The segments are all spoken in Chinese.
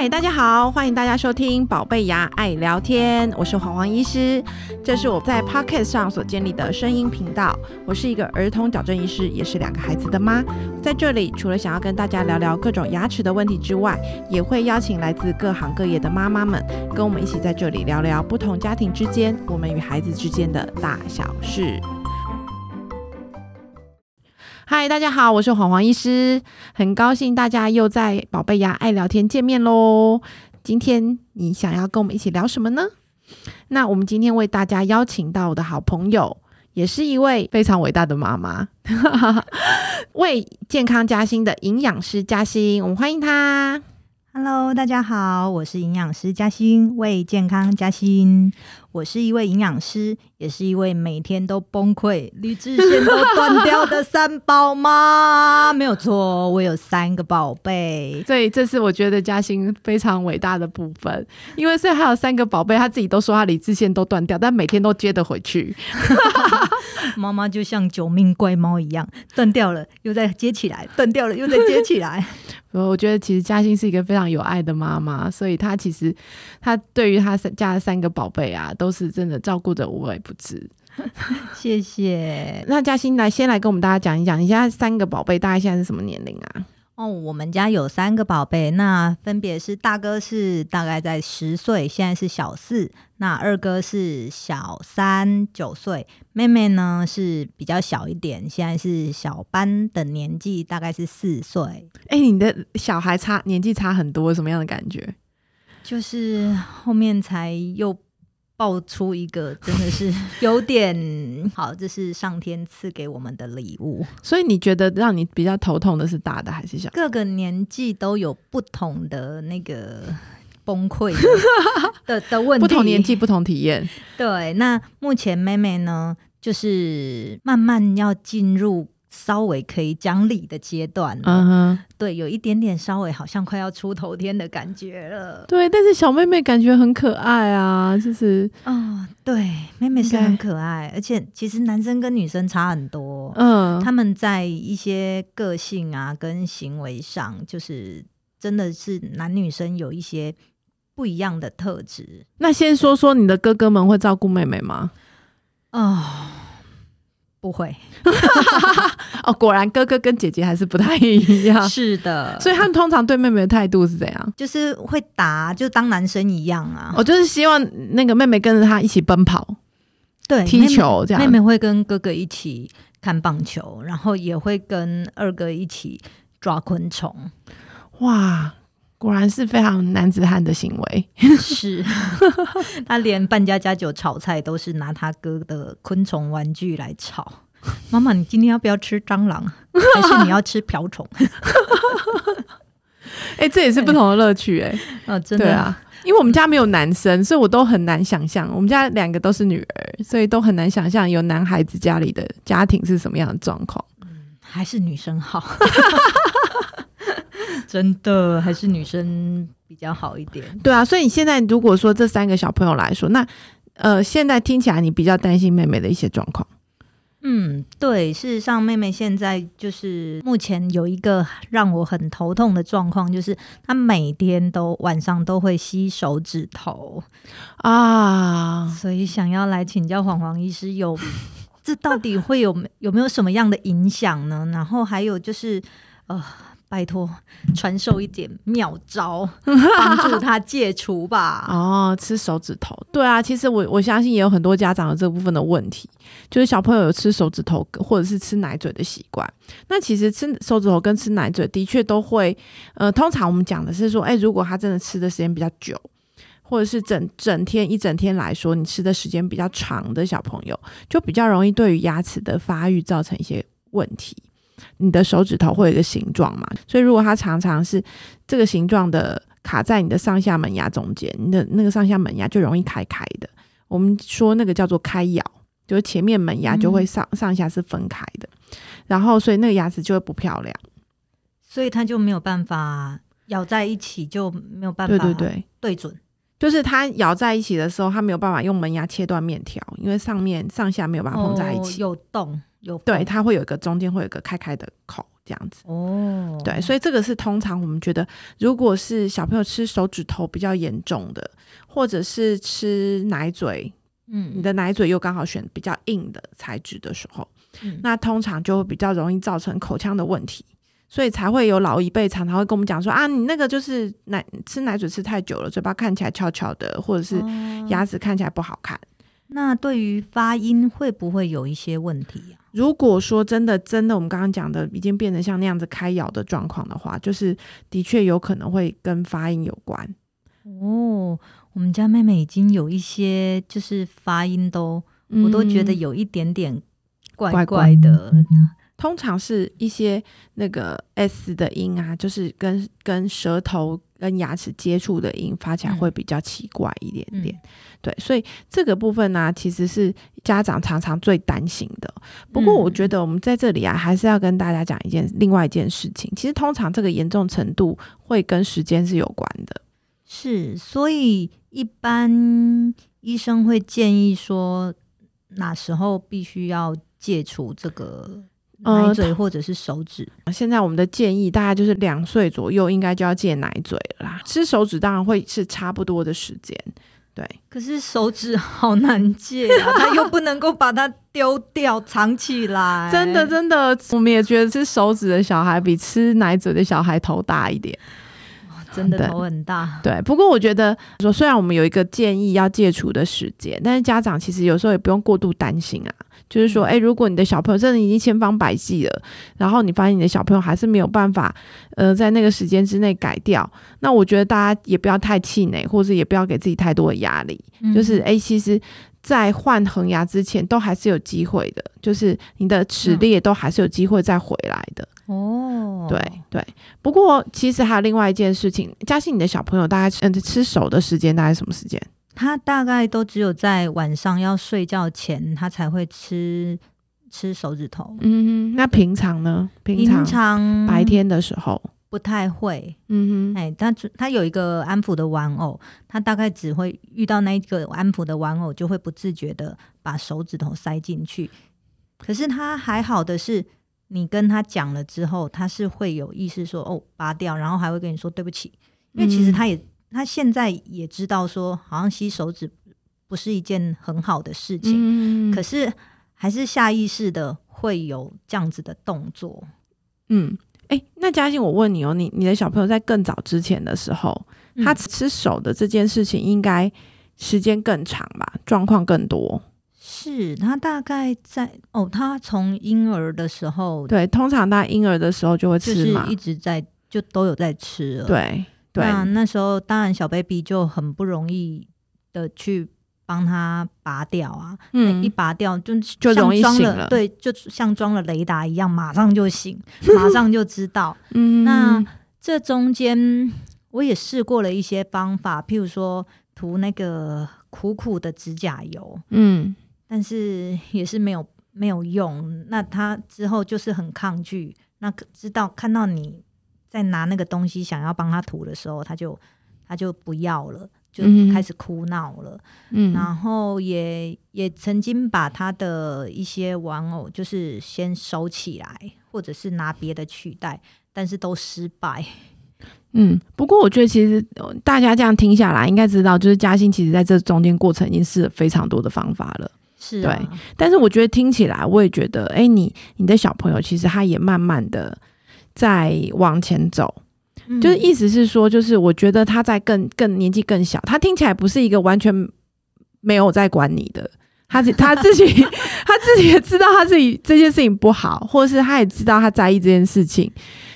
嗨，大家好，欢迎大家收听《宝贝牙爱聊天》，我是黄黄医师，这是我在 Podcast 上所建立的声音频道。我是一个儿童矫正医师，也是两个孩子的妈。在这里，除了想要跟大家聊聊各种牙齿的问题之外，也会邀请来自各行各业的妈妈们，跟我们一起在这里聊聊不同家庭之间，我们与孩子之间的大小事。嗨，大家好，我是黄黄医师，很高兴大家又在宝贝牙爱聊天见面喽。今天你想要跟我们一起聊什么呢？那我们今天为大家邀请到我的好朋友，也是一位非常伟大的妈妈，为健康加薪的营养师加薪，我们欢迎她。Hello，大家好，我是营养师嘉欣，为健康加薪。我是一位营养师，也是一位每天都崩溃、理智线都断掉的三宝妈。没有错，我有三个宝贝。所以这是我觉得嘉欣非常伟大的部分，因为虽然还有三个宝贝，他自己都说他理智线都断掉，但每天都接得回去。妈妈就像九命怪猫一样，断掉了又再接起来，断掉了又再接起来。我觉得其实嘉欣是一个非常有爱的妈妈，所以她其实她对于她家的三个宝贝啊，都是真的照顾的无微不至。谢谢。那嘉欣来先来跟我们大家讲一讲，你现在三个宝贝大概现在是什么年龄啊？哦，我们家有三个宝贝，那分别是大哥是大概在十岁，现在是小四；那二哥是小三九岁，妹妹呢是比较小一点，现在是小班的年纪，大概是四岁。哎，你的小孩差年纪差很多，什么样的感觉？就是后面才又。爆出一个真的是 有点好，这是上天赐给我们的礼物。所以你觉得让你比较头痛的是大的还是小？各个年纪都有不同的那个崩溃的 的问题，不同年纪不同体验。对，那目前妹妹呢，就是慢慢要进入。稍微可以讲理的阶段，嗯哼，对，有一点点稍微好像快要出头天的感觉了。对，但是小妹妹感觉很可爱啊，就是哦，对，妹妹是很可爱，而且其实男生跟女生差很多，嗯，他们在一些个性啊跟行为上，就是真的是男女生有一些不一样的特质。那先说说你的哥哥们会照顾妹妹吗？哦。不会 哦，果然哥哥跟姐姐还是不太一样。是的，所以他们通常对妹妹的态度是怎样？就是会打，就当男生一样啊。我就是希望那个妹妹跟着他一起奔跑，对，踢球这样。妹妹会跟哥哥一起看棒球，然后也会跟二哥一起抓昆虫。哇！果然是非常男子汉的行为，是 他连扮家家酒炒菜都是拿他哥的昆虫玩具来炒。妈妈，你今天要不要吃蟑螂？还是你要吃瓢虫？哎，这也是不同的乐趣哎。啊，真的啊，因为我们家没有男生，所以我都很难想象。我们家两个都是女儿，所以都很难想象有男孩子家里的家庭是什么样的状况。嗯，还是女生好。真的还是女生比较好一点。对啊，所以你现在如果说这三个小朋友来说，那呃，现在听起来你比较担心妹妹的一些状况。嗯，对，事实上妹妹现在就是目前有一个让我很头痛的状况，就是她每天都晚上都会吸手指头啊，所以想要来请教黄黄医师，有这到底会有有没有什么样的影响呢？然后还有就是呃。拜托，传授一点妙招，帮助他戒除吧。哦，吃手指头，对啊，其实我我相信也有很多家长有这部分的问题，就是小朋友有吃手指头或者是吃奶嘴的习惯。那其实吃手指头跟吃奶嘴的确都会，呃，通常我们讲的是说，哎，如果他真的吃的时间比较久，或者是整整天一整天来说，你吃的时间比较长的小朋友，就比较容易对于牙齿的发育造成一些问题。你的手指头会有一个形状嘛？所以如果它常常是这个形状的卡在你的上下门牙中间，你的那个上下门牙就容易开开的。我们说那个叫做开咬，就是前面门牙就会上上下是分开的，然后所以那个牙齿就会不漂亮，所以它就没有办法咬在一起，就没有办法对对对。对准，就是它咬在一起的时候，它没有办法用门牙切断面条，因为上面上下没有办法碰在一起，有洞。有对，它会有一个中间会有一个开开的口，这样子。哦，对，所以这个是通常我们觉得，如果是小朋友吃手指头比较严重的，或者是吃奶嘴，嗯，你的奶嘴又刚好选比较硬的材质的时候，嗯那通常就会比较容易造成口腔的问题。所以才会有老一辈常常会跟我们讲说啊，你那个就是奶吃奶嘴吃太久了，嘴巴看起来翘翘的，或者是哦牙齿看起来不好看。那对于发音会不会有一些问题啊、如果说真的真的，我们刚刚讲的已经变成像那样子开咬的状况的话，就是的确有可能会跟发音有关。哦，我们家妹妹已经有一些就是发音都，我都觉得嗯有一点点怪怪怪的。通常是一些那个 s 的音啊，就是跟跟舌头跟牙齿接触的音，发起来嗯会比较奇怪一点点。嗯对，所以这个部分呢、其实是家长常常最担心的。不过，我嗯觉得我们在这里啊，还是要跟大家讲一件另外一件事情。其实，通常这个严重程度会跟时间是有关的。是，所以一般医生会建议说，哪时候必须要戒除这个呃奶嘴或者是手指。现在我们的建议大概就是两岁左右应该就要戒奶嘴了啦。吃手指当然会是差不多的时间。对，可是手指好难戒啊，他又不能够把它丢掉藏起来。真的真的，我们也觉得吃手指的小孩比吃奶嘴的小孩头大一点。对真的头很大。对，不过我觉得说，虽然我们有一个建议要戒除的时间，但是家长其实有时候也不用过度担心啊。就是说，嗯哎、如果你的小朋友真的已经千方百计了，然后你发现你的小朋友还是没有办法，呃，在那个时间之内改掉，那我觉得大家也不要太气馁，或者也不要给自己太多的压力。就是嗯哎、其实，在换恒牙之前，都还是有机会的，就是你的齿嗯列都还是有机会再回来的。哦，对对，不过其实还有另外一件事情，嘉欣，你的小朋友大概嗯吃手的时间大概什么时间？他大概都只有在晚上要睡觉前，他才会吃吃手指头。嗯哼，那平常呢？平常白天的时候，不太会。嗯哼，哎，他他有一个安抚的玩偶，他大概只会遇到那一个安抚的玩偶，就会不自觉的把手指头塞进去。可是他还好的是，你跟他讲了之后，他是会有意识说哦拔掉，然后还会跟你说对不起，因为其实嗯他也、他现在也知道说，好像吸手指不是一件很好的事情，嗯可是还是下意识的会有这样子的动作。嗯，哎、那嘉欣，我问你哦，你你的小朋友在更早之前的时候，他嗯吃手的这件事情，应该时间更长吧？状况更多。是他大概在哦，他从婴儿的时候对，通常他婴儿的时候就会吃嘛。就是一直在就都有在吃了。，对对，那那时候当然小 baby 就很不容易的去帮他拔掉啊，嗯一拔掉就就容易醒了了，对，就像装了雷达一样，马上就醒，马 上就知道。嗯那这中间我也试过了一些方法，譬如说涂那个苦苦的指甲油，嗯但是也是没有没有用。那他之后就是很抗拒，那可知道看到你在拿那个东西想要帮他涂的时候，他就他就不要了，就嗯开始哭闹了。嗯然后也也曾经把他的一些玩偶就是先收起来，或者是拿别的取代，但是都失败。嗯，不过我觉得其实呃大家这样听下来，应该知道，就是嘉欣其实在这中间过程已经试了非常多的方法了。是啊，但是我觉得听起来，我也觉得，哎、你你的小朋友其实他也慢慢的在往前走，嗯就是意思是说，就是我觉得他在更更年纪更小，他听起来不是一个完全没有在管你的。他自 他自己他自己也知道他自己这件事情不好，或者是他也知道他在意这件事情，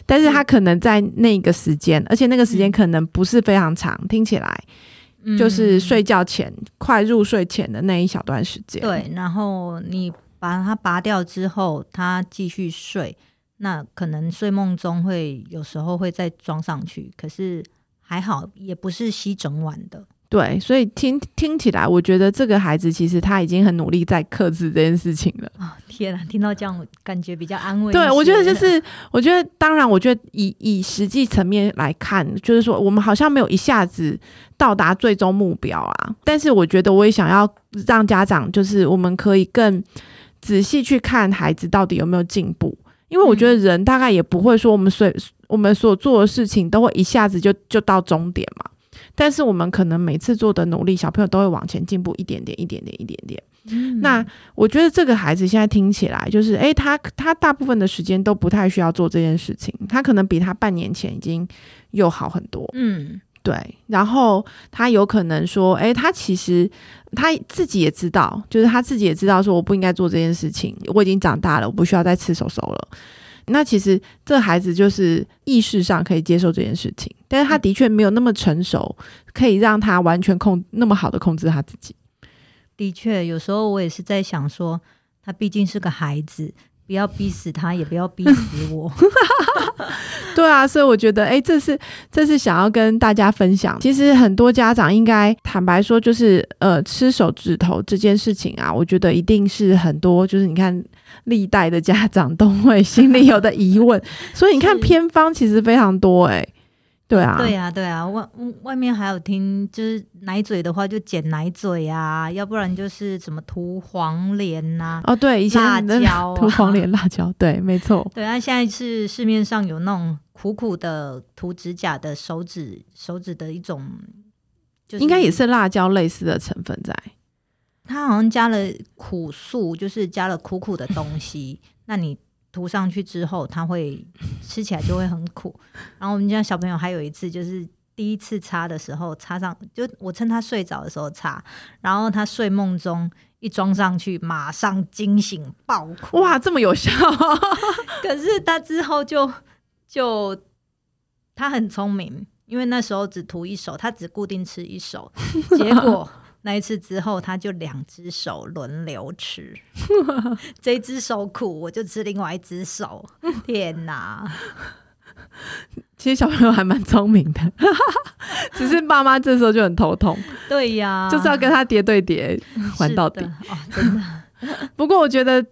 但是他可能在那个时间，而且那个时间可能不是非常长，听起来嗯就是睡觉前、快入睡前的那一小段时间。对，然后你把它拔掉之后，他继续睡，那可能睡梦中会有时候会再装上去，可是还好，也不是吸整晚的。对，所以听听起来，我觉得这个孩子其实他已经很努力在克制这件事情了。啊、天啊，听到这样，我感觉比较安慰对，我觉得就是，我觉得当然，我觉得以以实际层面来看，就是说我们好像没有一下子到达最终目标啊。但是我觉得我也想要让家长，就是我们可以更仔细去看孩子到底有没有进步。因为我觉得人大概也不会说我们所我们所做的事情都会一下子就就到终点嘛。但是我们可能每次做的努力，小朋友都会往前进步一点点，一点点，一点点。嗯那我觉得这个孩子现在听起来就是，诶，他他大部分的时间都不太需要做这件事情，他可能比他半年前已经又好很多。嗯对，然后他有可能说，诶，他其实他自己也知道，就是他自己也知道，说我不应该做这件事情，我已经长大了，我不需要再吃手手了。那其实这孩子就是意识上可以接受这件事情，但是他的确没有那么成熟，可以让他完全控那么好的控制他自己。的确，有时候我也是在想说，他毕竟是个孩子，不要逼死他，也不要逼死我。对啊，所以我觉得，哎，这是这是想要跟大家分享。其实很多家长应该坦白说，就是呃，吃手指头这件事情啊，我觉得一定是很多，就是你看历代的家长都会心里有的疑问。所以你看 偏方其实非常多、哎，对啊，对啊、对啊、外外面还有听，就是奶嘴的话就剪奶嘴啊，要不然就是什么涂黄连呐、哦，对，以前辣的椒啊 涂黄连辣椒，对，没错。对，啊现在是市面上有那种苦苦的涂指甲的手指手指的一种，就是应该也是辣椒类似的成分在。它好像加了苦素，就是加了苦苦的东西。那你涂上去之后，它会 吃起来就会很苦。然后我们家小朋友还有一次就是。第一次擦的时候，擦上就我趁他睡着的时候擦，然后他睡梦中一装上去，马上惊醒爆哭。哇，这么有效！可是他之后就就他很聪明，因为那时候只涂一手，他只固定吃一手，结果那一次之后，他就两只手轮流吃，这一只手苦，我就吃另外一只手。天哪！其实小朋友还蛮聪明的，只是爸妈这时候就很头痛，对呀，就是要跟他叠对叠玩到底真的。不过我觉得，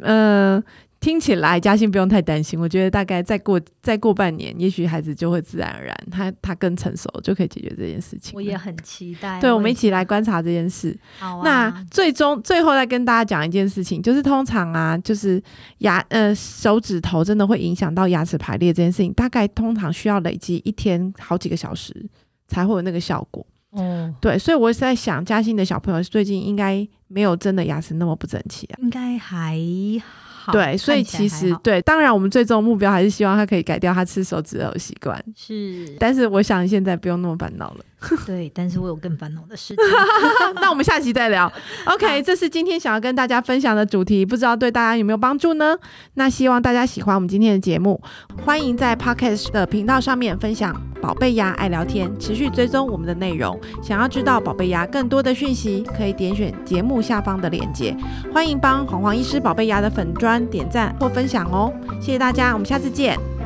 呃，听起来嘉欣不用太担心。我觉得大概再过再过半年，也许孩子就会自然而然，他他更成熟，就可以解决这件事情。我也很期待。对，我们一起来观察这件事。好啊。那最终最后再跟大家讲一件事情，就是通常啊，就是牙呃手指头真的会影响到牙齿排列这件事情，大概通常需要累积一天好几个小时才会有那个效果。哦，对，所以我是在想，嘉欣的小朋友最近应该没有真的牙齿那么不整齐啊。应该还好。对，所以其实对，当然我们最终目标还是希望他可以改掉他吃手指头的习惯。是，但是我想现在不用那么烦恼了。对，但是我有更烦恼的事情。那我们下期再聊。OK，这是今天想要跟大家分享的主题，不知道对大家有没有帮助呢？那希望大家喜欢我们今天的节目，欢迎在 Podcast 的频道上面分享“宝贝牙爱聊天”，持续追踪我们的内容。想要知道宝贝牙更多的讯息，可以点选节目下方的链接。欢迎帮黄黄医师宝贝牙的粉砖点赞或分享哦，谢谢大家，我们下次见。